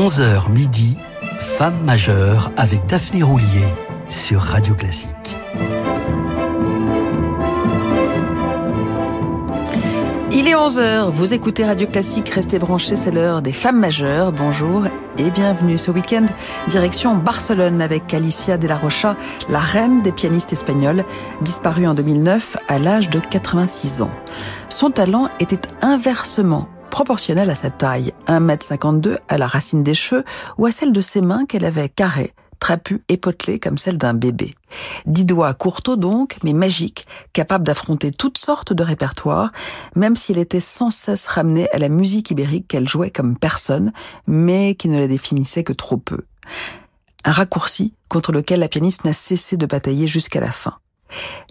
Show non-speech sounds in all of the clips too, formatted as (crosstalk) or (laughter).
11h midi, Femme majeure avec Daphné Roulier sur Radio Classique. Il est 11h, vous écoutez Radio Classique, restez branchés, c'est l'heure des femmes majeures. Bonjour et bienvenue ce week-end. Direction Barcelone avec Alicia de la Rocha, la reine des pianistes espagnols, disparue en 2009 à l'âge de 86 ans. Son talent était inversement proportionnel à sa taille, 1m52 à la racine des cheveux ou à celle de ses mains qu'elle avait carrées, trapues et potelées comme celle d'un bébé. Dix doigts courteaux donc, mais magiques, capables d'affronter toutes sortes de répertoires, même s'il était sans cesse ramené à la musique ibérique qu'elle jouait comme personne, mais qui ne la définissait que trop peu. Un raccourci contre lequel la pianiste n'a cessé de batailler jusqu'à la fin.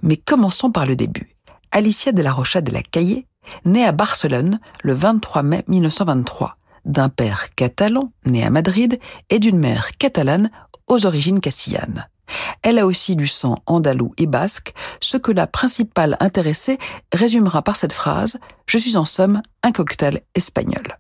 Mais commençons par le début. Alicia de la Rocha de la Caillé née à Barcelone le 23 mai 1923, d'un père catalan né à Madrid et d'une mère catalane aux origines castillanes. Elle a aussi du sang andalou et basque, ce que la principale intéressée résumera par cette phrase ⁇ Je suis en somme un cocktail espagnol ⁇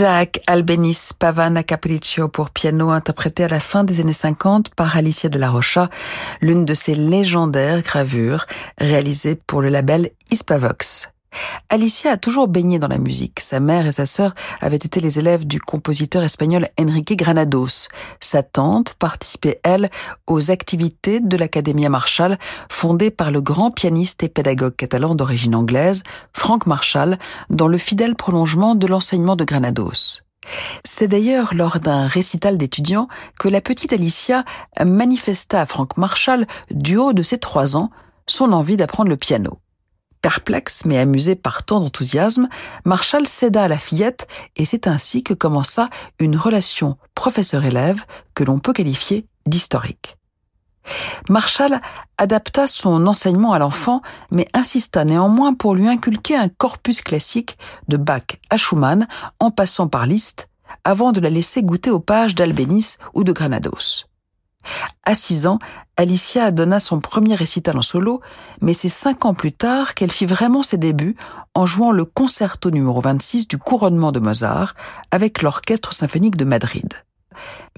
Isaac Albéniz Pavana Capriccio pour piano interprété à la fin des années 50 par Alicia de la Rocha, l'une de ses légendaires gravures réalisées pour le label Hispavox. Alicia a toujours baigné dans la musique. Sa mère et sa sœur avaient été les élèves du compositeur espagnol Enrique Granados. Sa tante participait, elle, aux activités de l'Academia Marshall, fondée par le grand pianiste et pédagogue catalan d'origine anglaise, Frank Marshall, dans le fidèle prolongement de l'enseignement de Granados. C'est d'ailleurs lors d'un récital d'étudiants que la petite Alicia manifesta à Frank Marshall, du haut de ses trois ans, son envie d'apprendre le piano. Perplexe mais amusé par tant d'enthousiasme, Marshall céda à la fillette et c'est ainsi que commença une relation professeur-élève que l'on peut qualifier d'historique. Marshall adapta son enseignement à l'enfant, mais insista néanmoins pour lui inculquer un corpus classique de Bach à Schumann, en passant par Liszt, avant de la laisser goûter aux pages d'Albéniz ou de Granados. À six ans, Alicia donna son premier récital en solo, mais c'est cinq ans plus tard qu'elle fit vraiment ses débuts en jouant le concerto numéro 26 du couronnement de Mozart avec l'Orchestre symphonique de Madrid.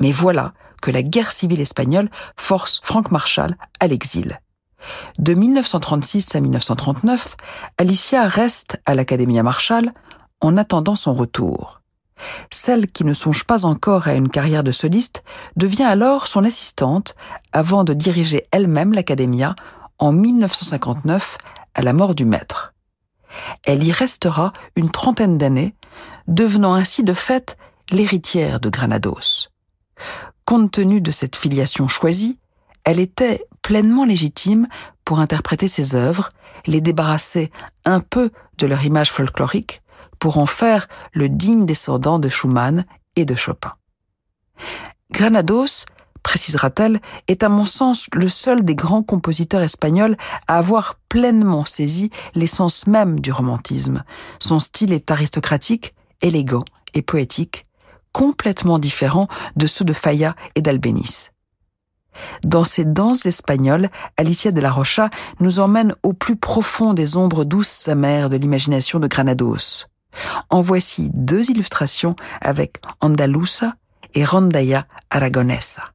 Mais voilà que la guerre civile espagnole force Frank Marshall à l'exil. De 1936 à 1939, Alicia reste à l'Académie Marshall en attendant son retour. Celle qui ne songe pas encore à une carrière de soliste devient alors son assistante avant de diriger elle-même l'Academia en 1959 à la mort du maître. Elle y restera une trentaine d'années, devenant ainsi de fait l'héritière de Granados. Compte tenu de cette filiation choisie, elle était pleinement légitime pour interpréter ses œuvres, les débarrasser un peu de leur image folklorique pour en faire le digne descendant de Schumann et de Chopin. Granados, précisera-t-elle, est à mon sens le seul des grands compositeurs espagnols à avoir pleinement saisi l'essence même du romantisme. Son style est aristocratique, élégant et poétique, complètement différent de ceux de Falla et d'Albéniz. Dans ces danses espagnoles, Alicia de la Rocha nous emmène au plus profond des ombres douces amères de l'imagination de Granados. En voici deux illustrations avec Andalusa et Rondalla Aragonesa.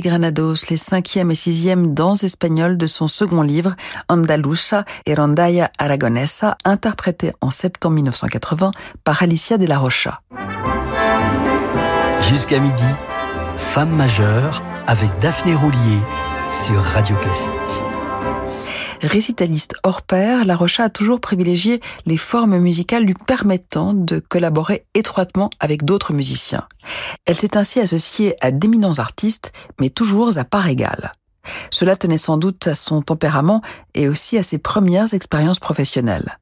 Granados, les cinquième et sixième danses espagnoles de son second livre, Andalusa et Rondalla Aragonesa, interprété en septembre 1980 par Alicia de la Rocha. Jusqu'à midi, Femme majeure avec Daphné Roulier sur Radio Classique. Récitaliste hors pair, La Rocha a toujours privilégié les formes musicales lui permettant de collaborer étroitement avec d'autres musiciens. Elle s'est ainsi associée à d'éminents artistes, mais toujours à part égale. Cela tenait sans doute à son tempérament et aussi à ses premières expériences professionnelles.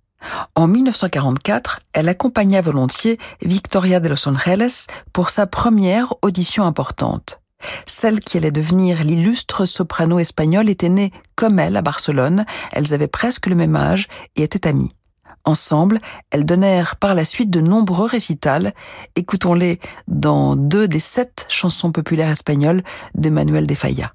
En 1944, elle accompagna volontiers Victoria de Los Angeles pour sa première audition importante. Celle qui allait devenir l'illustre soprano espagnole était née comme elle à Barcelone, elles avaient presque le même âge et étaient amies. Ensemble, elles donnèrent par la suite de nombreux récitals. Écoutons-les dans deux des sept chansons populaires espagnoles de Manuel de Falla.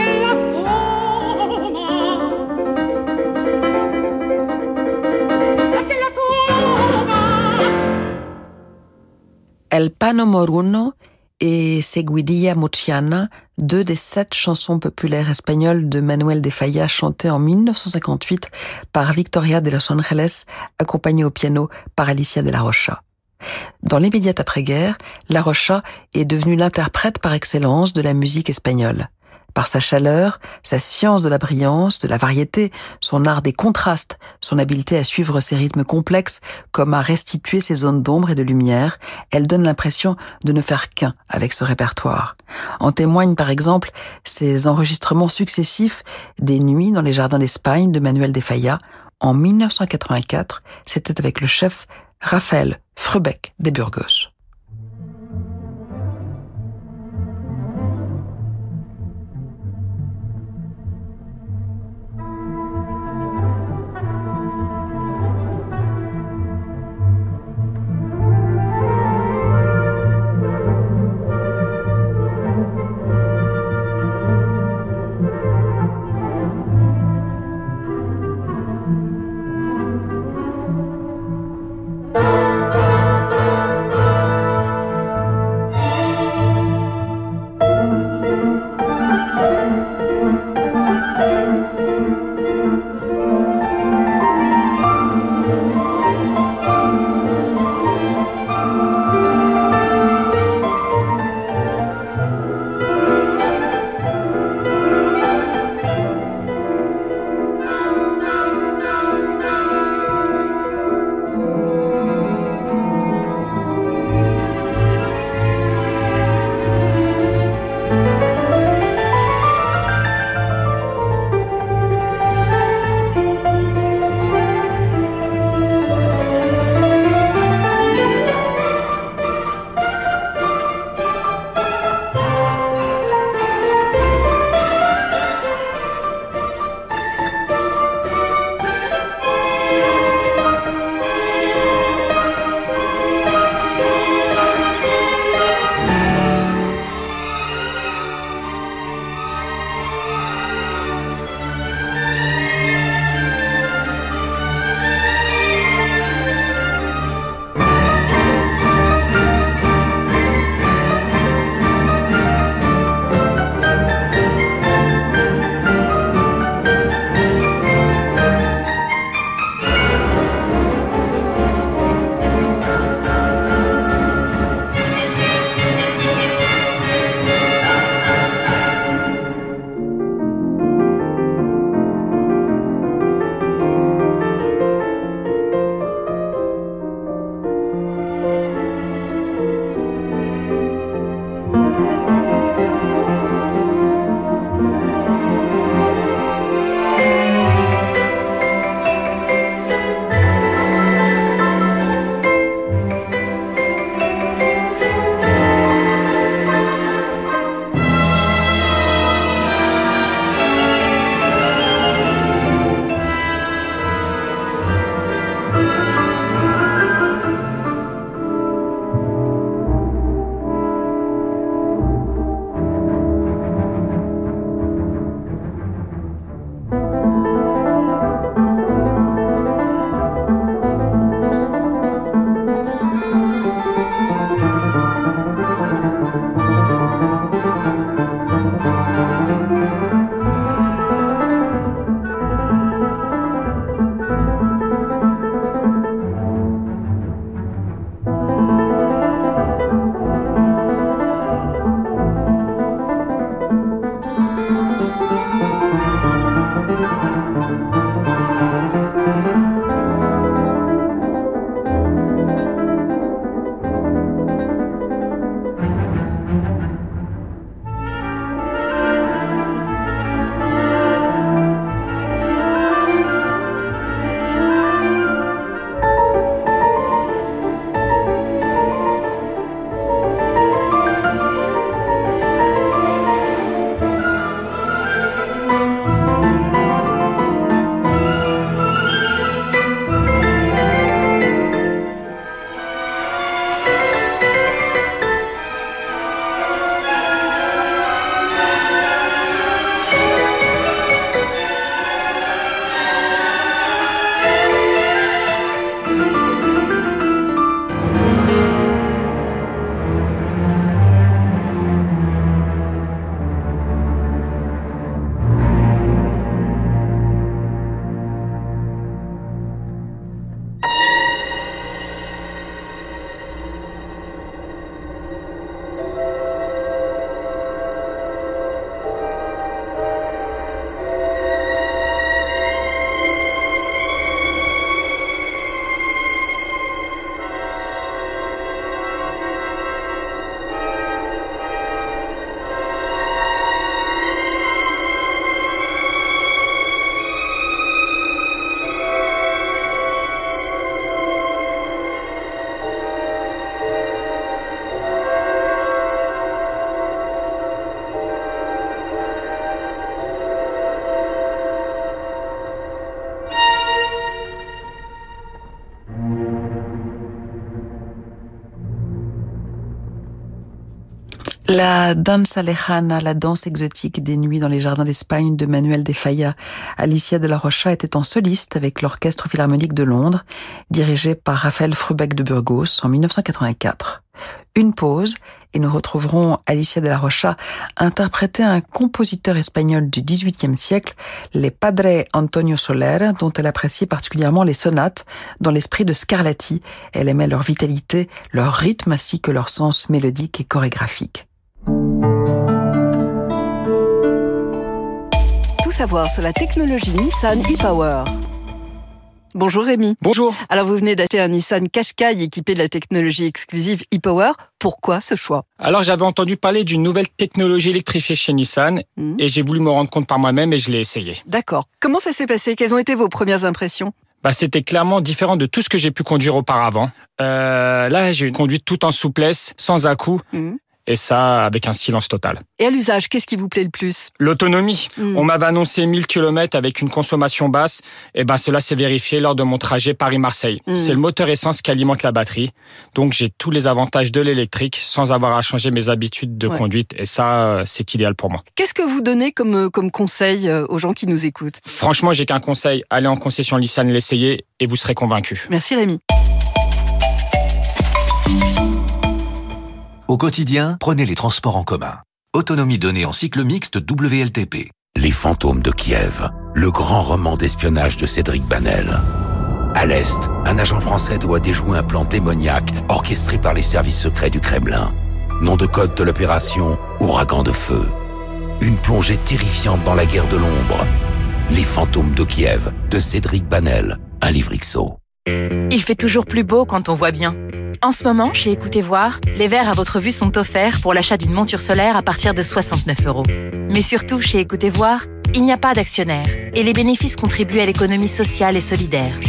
Pano Moruno et Seguidilla Mochiana, deux des sept chansons populaires espagnoles de Manuel de Falla chantées en 1958 par Victoria de Los Angeles, accompagnée au piano par Alicia de la Rocha. Dans l'immédiate après-guerre, La Rocha est devenue l'interprète par excellence de la musique espagnole. Par sa chaleur, sa science de la brillance, de la variété, son art des contrastes, son habileté à suivre ses rythmes complexes, comme à restituer ses zones d'ombre et de lumière, elle donne l'impression de ne faire qu'un avec ce répertoire. En témoignent par exemple ses enregistrements successifs des Nuits dans les jardins d'Espagne de Manuel de Falla. En 1984, c'était avec le chef Raphaël Frebeck des Burgos. La danza lejana, la danse exotique des nuits dans les jardins d'Espagne de Manuel de Falla. Alicia de la Rocha était en soliste avec l'Orchestre Philharmonique de Londres, dirigé par Raphaël Frubeck de Burgos en 1984. Une pause et nous retrouverons Alicia de la Rocha interpréter un compositeur espagnol du XVIIIe siècle, les Padre Antonio Soler, dont elle appréciait particulièrement les sonates dans l'esprit de Scarlatti. Elle aimait leur vitalité, leur rythme ainsi que leur sens mélodique et chorégraphique. Savoir sur la technologie Nissan e-Power. Bonjour Rémi. Bonjour. Alors vous venez d'acheter un Nissan Qashqai équipé de la technologie exclusive e-Power. Pourquoi ce choix? Alors j'avais entendu parler d'une nouvelle technologie électrifiée chez Nissan mmh. et j'ai voulu me rendre compte par moi-même et je l'ai essayé. D'accord. Comment ça s'est passé? Quelles ont été vos premières impressions? Bah, c'était clairement différent de tout ce que j'ai pu conduire auparavant. Euh, là, j'ai conduit tout en souplesse, sans à-coups. Mmh et ça avec un silence total. Et à l'usage, qu'est-ce qui vous plaît le plus? L'autonomie. Hmm. On m'avait annoncé 1000 km avec une consommation basse, et ben cela s'est vérifié lors de mon trajet Paris-Marseille. Hmm. C'est le moteur essence qui alimente la batterie, donc j'ai tous les avantages de l'électrique sans avoir à changer mes habitudes de conduite, et ça c'est idéal pour moi. Qu'est-ce que vous donnez comme, euh, comme conseil euh, aux gens qui nous écoutent? Franchement, j'ai qu'un conseil, allez en concession Nissan, l'essayer et vous serez convaincu. Merci Rémi. Au quotidien, prenez les transports en commun. Autonomie donnée en cycle mixte WLTP. Les fantômes de Kiev, le grand roman d'espionnage de Cédric Banel. À l'Est, un agent français doit déjouer un plan démoniaque orchestré par les services secrets du Kremlin. Nom de code de l'opération, Ouragan de feu. Une plongée terrifiante dans la guerre de l'ombre. Les fantômes de Kiev, de Cédric Banel, un livre XO. Il fait toujours plus beau quand on voit bien. En ce moment, chez Écoutez Voir, les verres à votre vue sont offerts pour l'achat d'une monture solaire à partir de 69 euros. Mais surtout, chez Écoutez Voir, il n'y a pas d'actionnaire et les bénéfices contribuent à l'économie sociale et solidaire.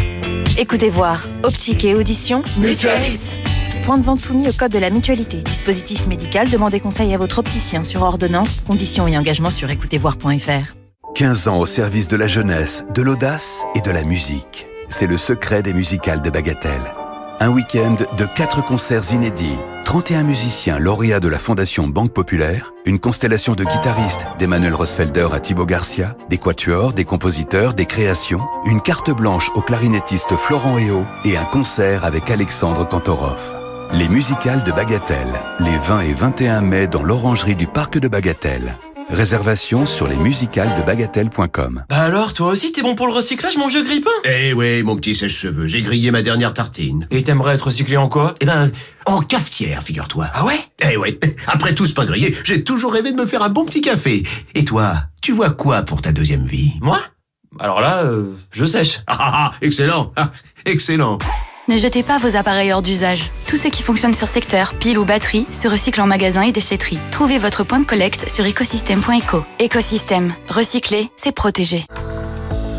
Écoutez Voir, optique et audition, mutualiste. Point de vente soumis au code de la mutualité. Dispositif médical, demandez conseil à votre opticien sur ordonnance, conditions et engagements sur écoutezvoir.fr. 15 ans au service de la jeunesse, de l'audace et de la musique. C'est le secret des musicales de Bagatelle. Un week-end de 4 concerts inédits, 31 musiciens lauréats de la Fondation Banque Populaire, une constellation de guitaristes d'Emmanuel Rosfelder à Thibaut Garcia, des quatuors, des compositeurs, des créations, une carte blanche au clarinettiste Florent Eo et un concert avec Alexandre Kantorov. Les musicales de Bagatelle, les 20 et 21 mai dans l'orangerie du Parc de Bagatelle. Réservation sur les musicales de bagatelle.com. Bah alors, toi aussi, t'es bon pour le recyclage, mon vieux grippin? Eh oui, mon petit sèche-cheveux, j'ai grillé ma dernière tartine. Et t'aimerais être recyclé en quoi? Eh ben, en cafetière, figure-toi. Ah ouais? Eh ouais, (laughs) après tout ce pain grillé, j'ai toujours rêvé de me faire un bon petit café. Et toi, tu vois quoi pour ta deuxième vie? Moi? Alors là, euh, je sèche. Ah, ah, ah excellent, ah, excellent. Ne jetez pas vos appareils hors d'usage. Tout ce qui fonctionne sur secteur, pile ou batterie, se recycle en magasin et déchetterie. Trouvez votre point de collecte sur écosystème.eco. Écosystème. Recycler, c'est protéger.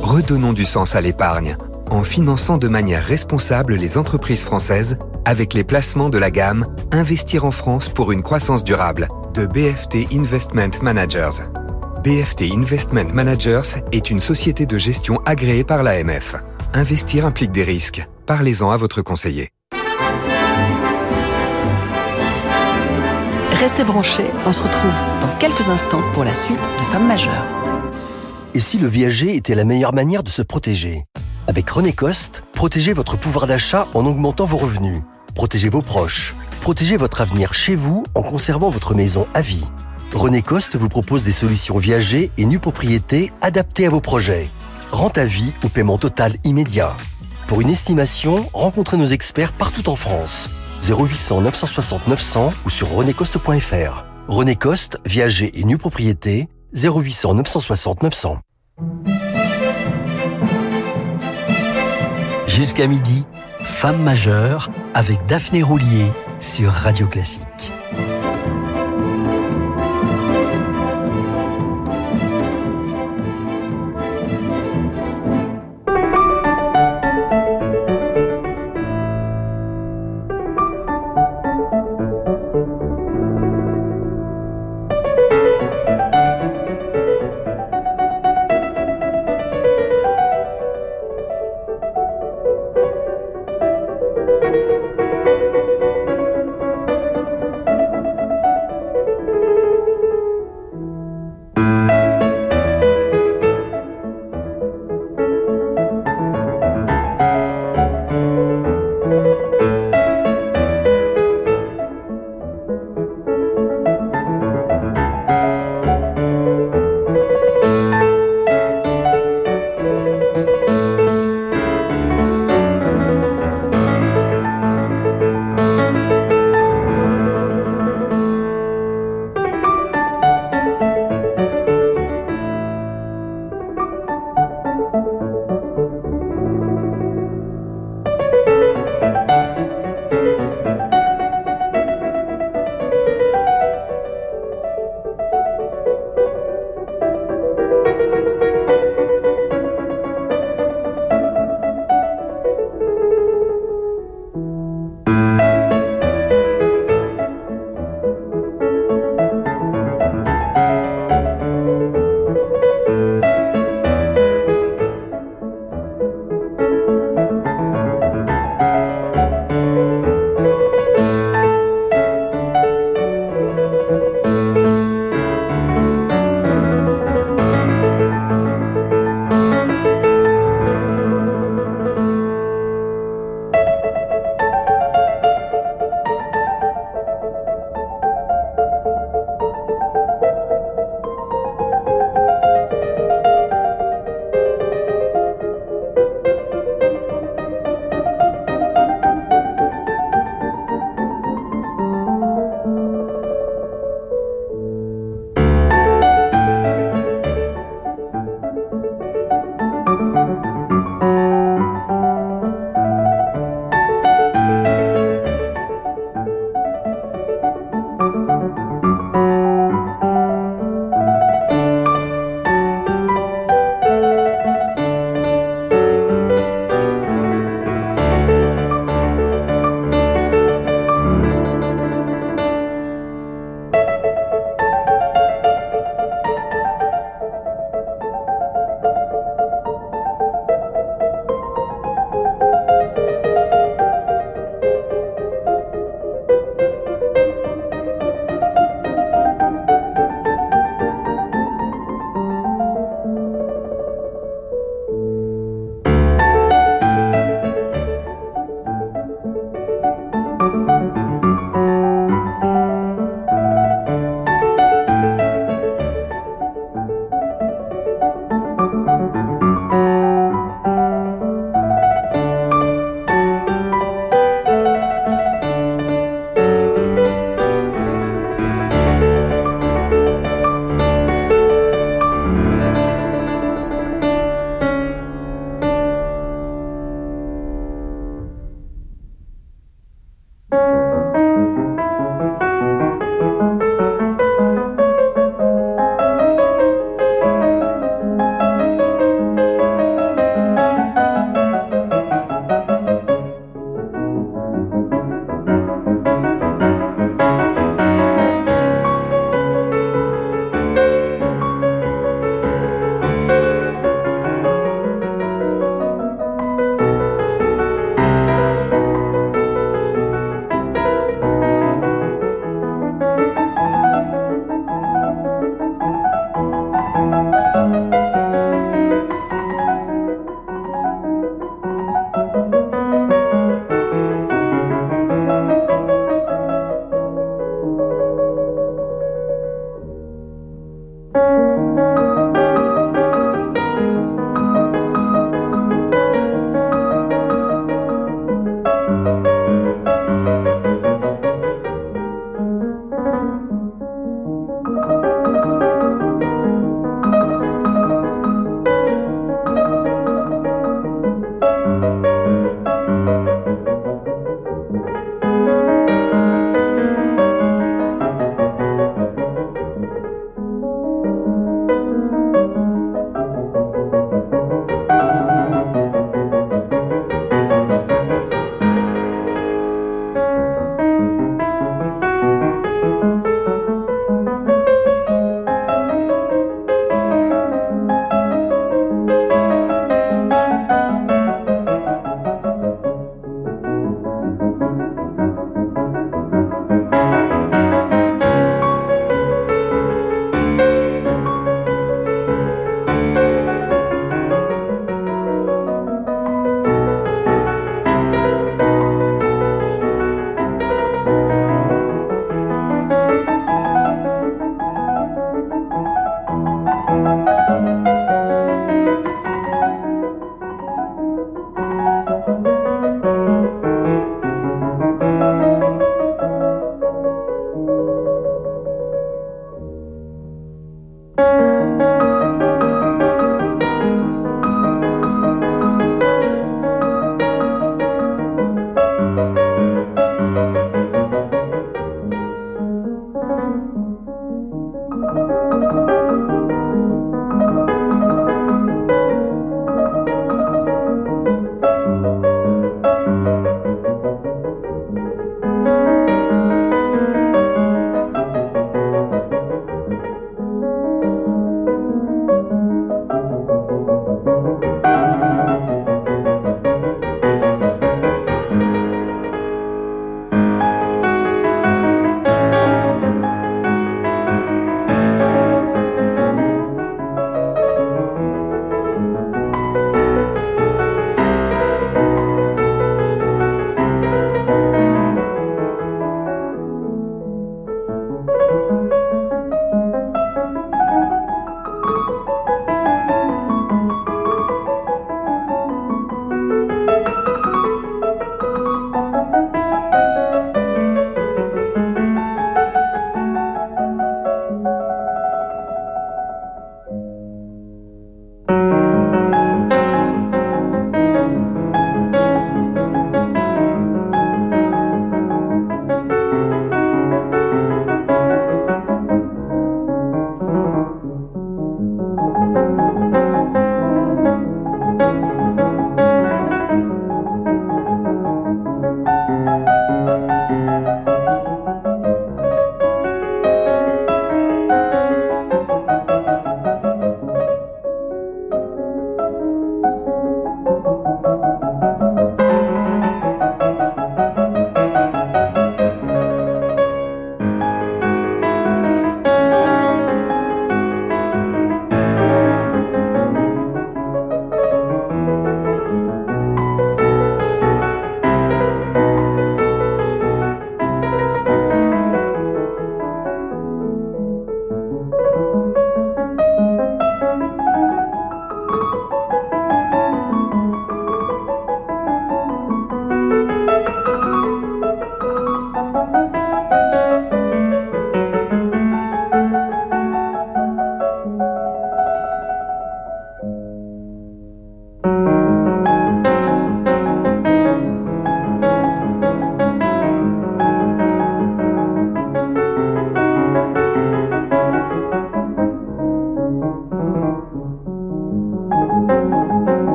Redonnons du sens à l'épargne en finançant de manière responsable les entreprises françaises avec les placements de la gamme Investir en France pour une croissance durable de BFT Investment Managers. BFT Investment Managers est une société de gestion agréée par l'AMF. Investir implique des risques. Parlez-en à votre conseiller. Restez branchés, on se retrouve dans quelques instants pour la suite de Femmes majeures. Et si le viager était la meilleure manière de se protéger? Avec René Coste, protégez votre pouvoir d'achat en augmentant vos revenus. Protégez vos proches. Protégez votre avenir chez vous en conservant votre maison à vie. René Coste vous propose des solutions viager et nue propriété adaptées à vos projets. Rente à vie ou paiement total immédiat. Pour une estimation, rencontrez nos experts partout en France. 0800 960 900 ou sur renécoste.fr. René Coste, viager et nue propriété, 0800 960 900. Jusqu'à midi, Femme majeure avec Daphné Roulier sur Radio Classique.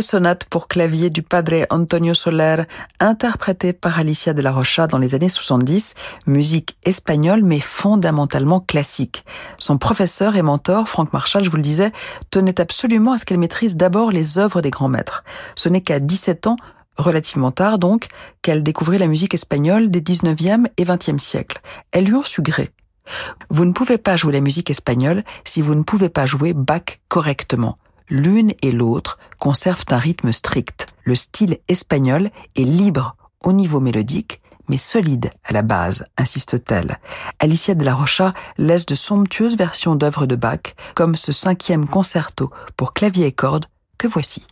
Deux sonates pour clavier du padre Antonio Soler, interprétées par Alicia de la Rocha dans les années 70, musique espagnole mais fondamentalement classique. Son professeur et mentor, Franck Marshall, je vous le disais, tenait absolument à ce qu'elle maîtrise d'abord les œuvres des grands maîtres. Ce n'est qu'à 17 ans relativement tard donc, qu'elle découvrit la musique espagnole des 19e et 20e siècles. Elle lui en su gré. Vous ne pouvez pas jouer la musique espagnole si vous ne pouvez pas jouer Bach correctement. L'une et l'autre conservent un rythme strict. Le style espagnol est libre au niveau mélodique, mais solide à la base, insiste-t-elle. Alicia de la Rocha laisse de somptueuses versions d'œuvres de Bach, comme ce cinquième concerto pour clavier et cordes que voici.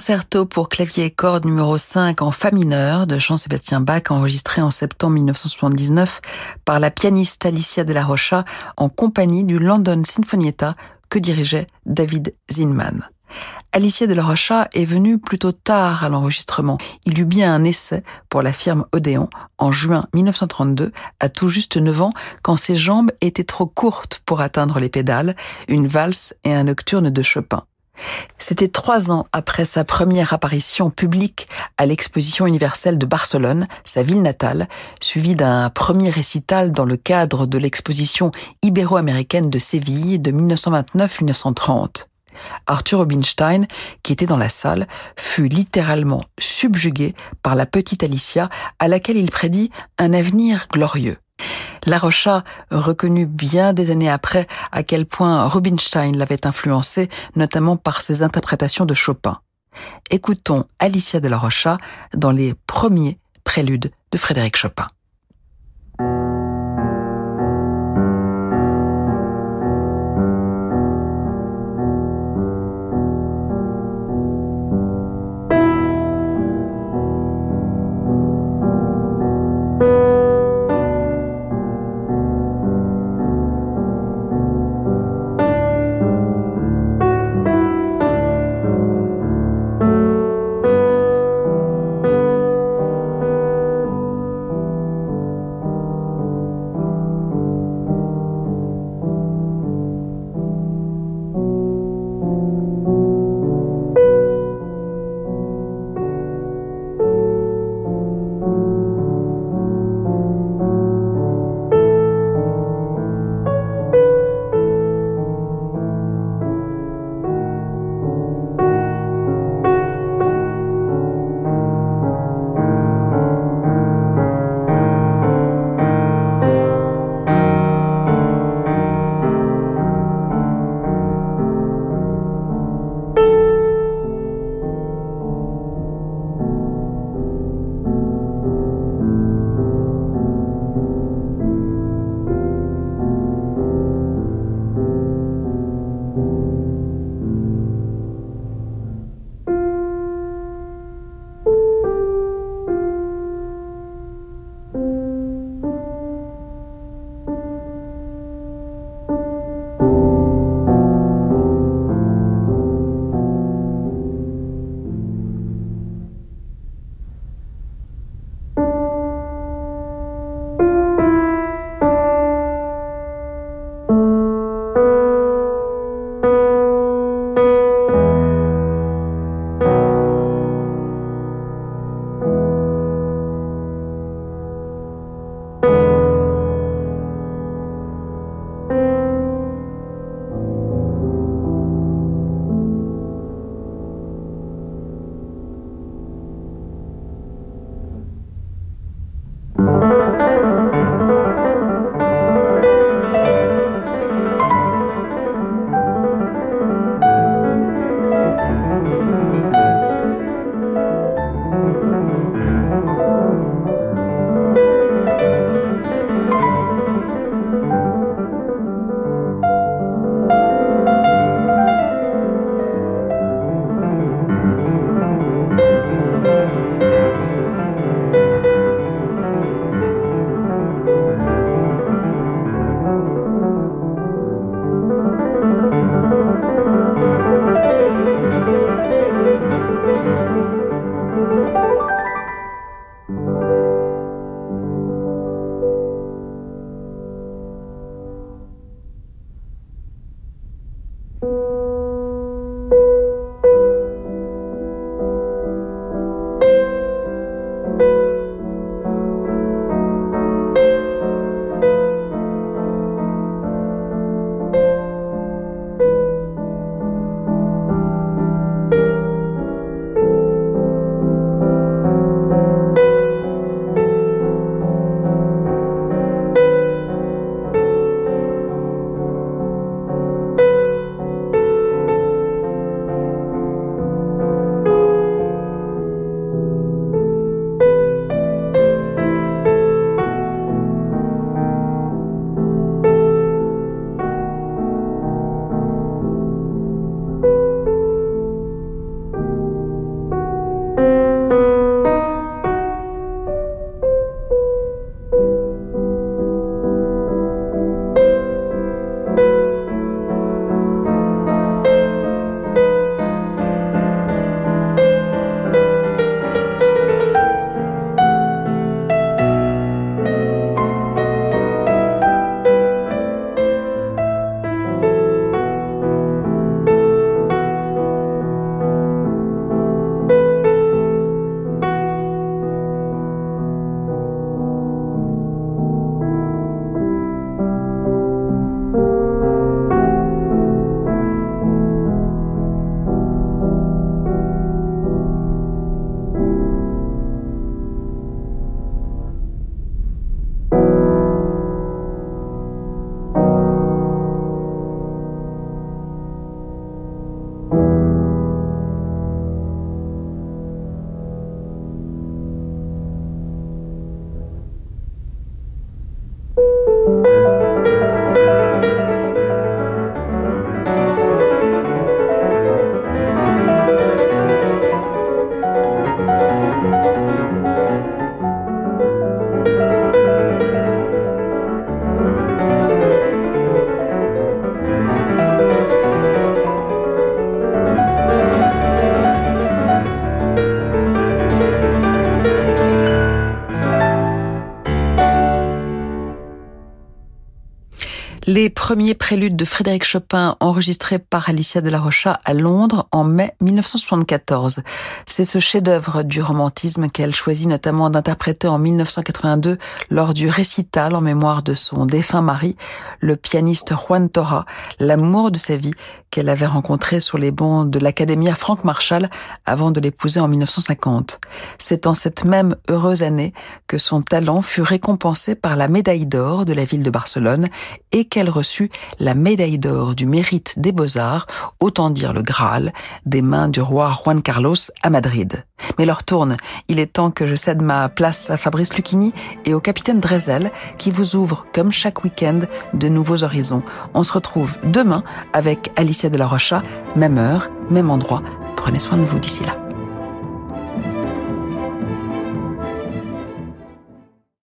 Concerto pour clavier et cordes numéro 5 en fa mineur de Jean-Sébastien Bach enregistré en septembre 1979 par la pianiste Alicia de la Rocha en compagnie du London Sinfonietta que dirigeait David Zinman. Alicia de la Rocha est venue plutôt tard à l'enregistrement. Il eut bien un essai pour la firme Odéon en juin 1932, à tout juste 9 ans, quand ses jambes étaient trop courtes pour atteindre les pédales, une valse et un nocturne de Chopin. C'était trois ans après sa première apparition publique à l'exposition universelle de Barcelone, sa ville natale, suivi d'un premier récital dans le cadre de l'exposition ibéro-américaine de Séville de 1929-1930. Arthur Rubinstein, qui était dans la salle, fut littéralement subjugué par la petite Alicia à laquelle il prédit un avenir glorieux. La Rocha reconnut bien des années après à quel point Rubinstein l'avait influencé, notamment par ses interprétations de Chopin. Écoutons Alicia de la Rocha dans les premiers préludes de Frédéric Chopin. Les premiers préludes de Frédéric Chopin enregistrés par Alicia de la Rocha à Londres en mai 1974. C'est ce chef-d'œuvre du romantisme qu'elle choisit notamment d'interpréter en 1982 lors du récital en mémoire de son défunt mari, le pianiste Juan Torra, l'amour de sa vie qu'elle avait rencontré sur les bancs de l'Académie à Frank Marshall avant de l'épouser en 1950. C'est en cette même heureuse année que son talent fut récompensé par la médaille d'or de la ville de Barcelone et qu'elle reçut la médaille d'or du mérite des beaux-arts, autant dire le Graal, des mains du roi Juan Carlos à Madrid. Mais leur tourne, il est temps que je cède ma place à Fabrice Lucchini et au capitaine Drezel qui vous ouvre, comme chaque week-end, de nouveaux horizons. On se retrouve demain avec Alicia de la Rocha, même heure, même endroit. Prenez soin de vous d'ici là.